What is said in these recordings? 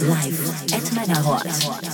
live at Megawatt.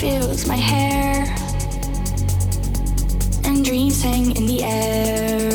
fills my hair and dreams hang in the air.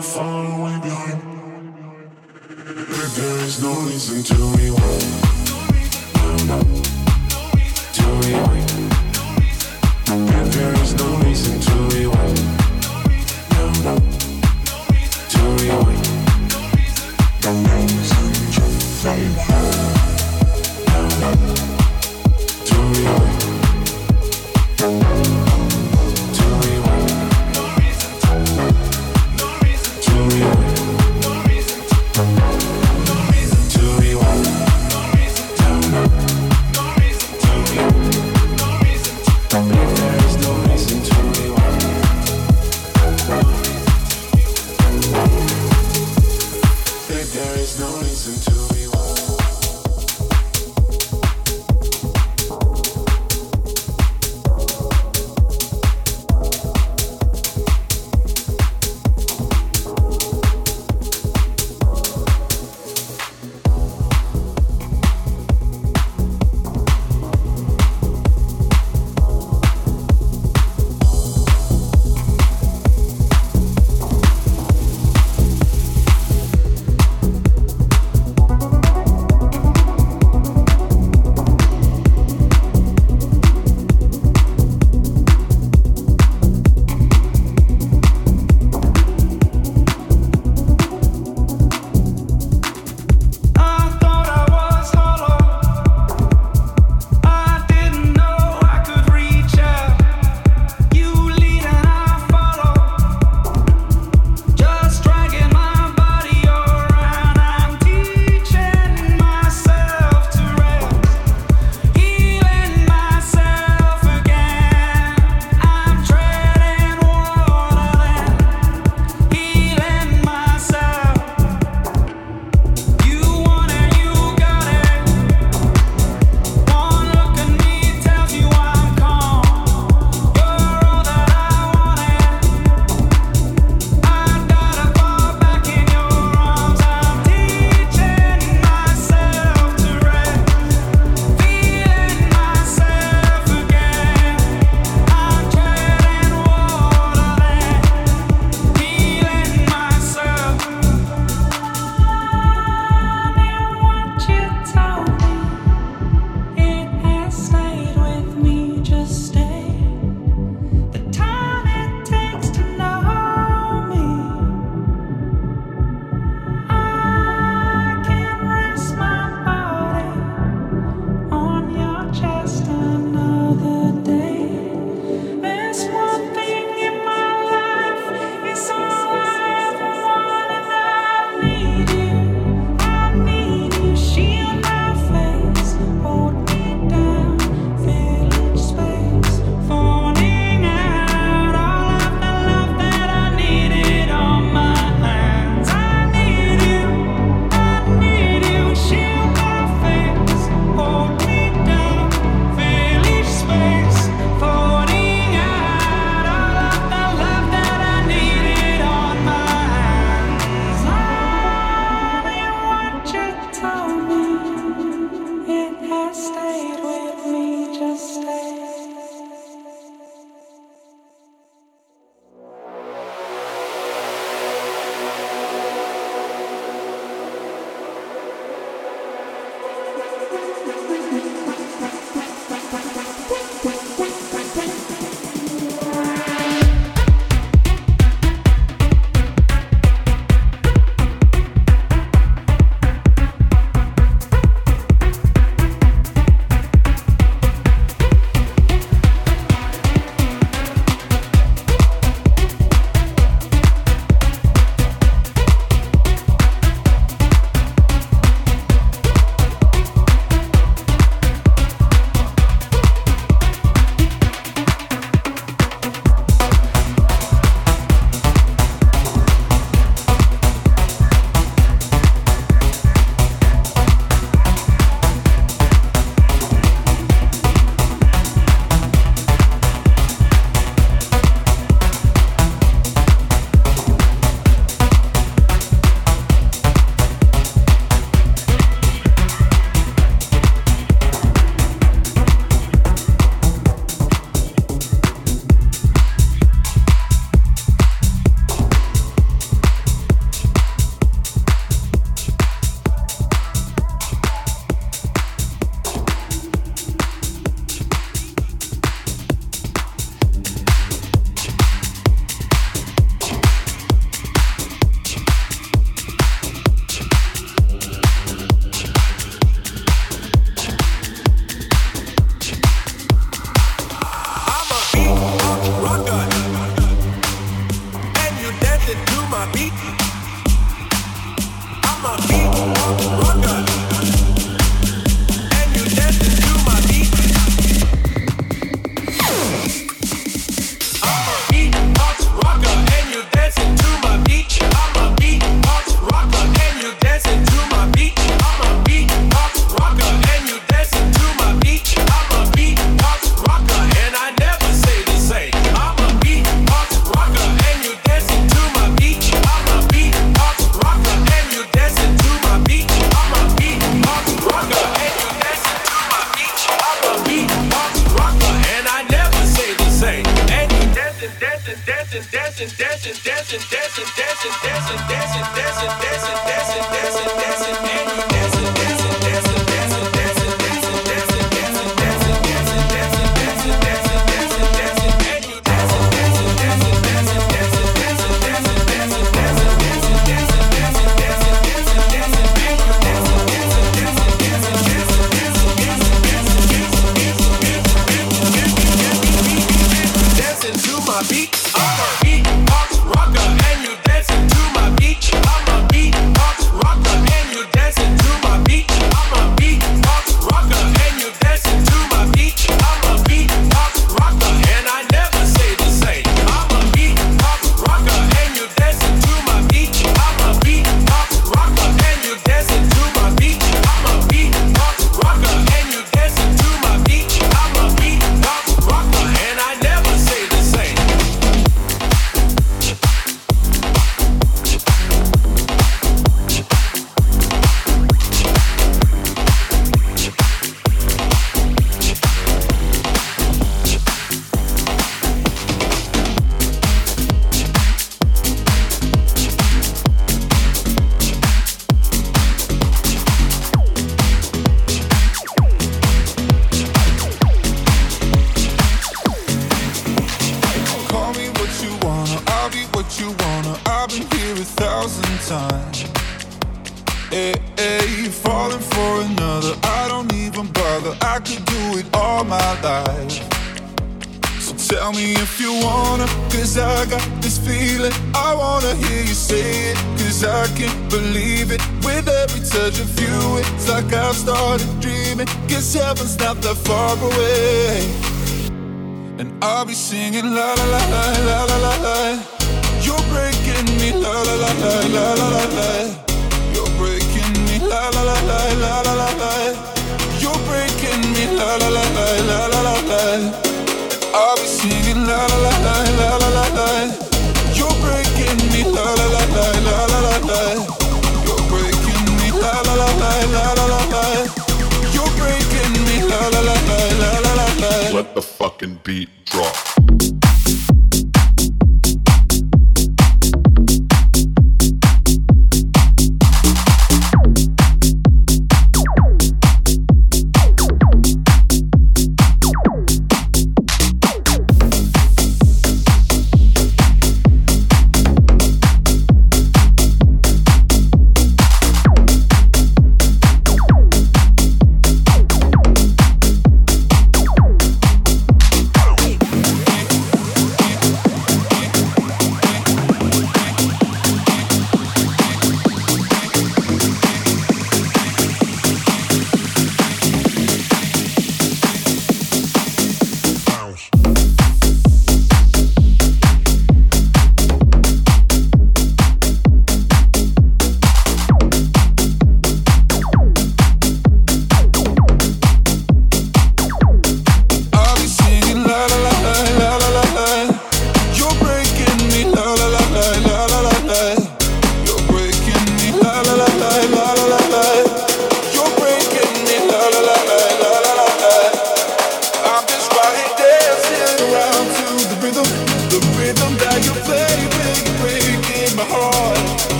There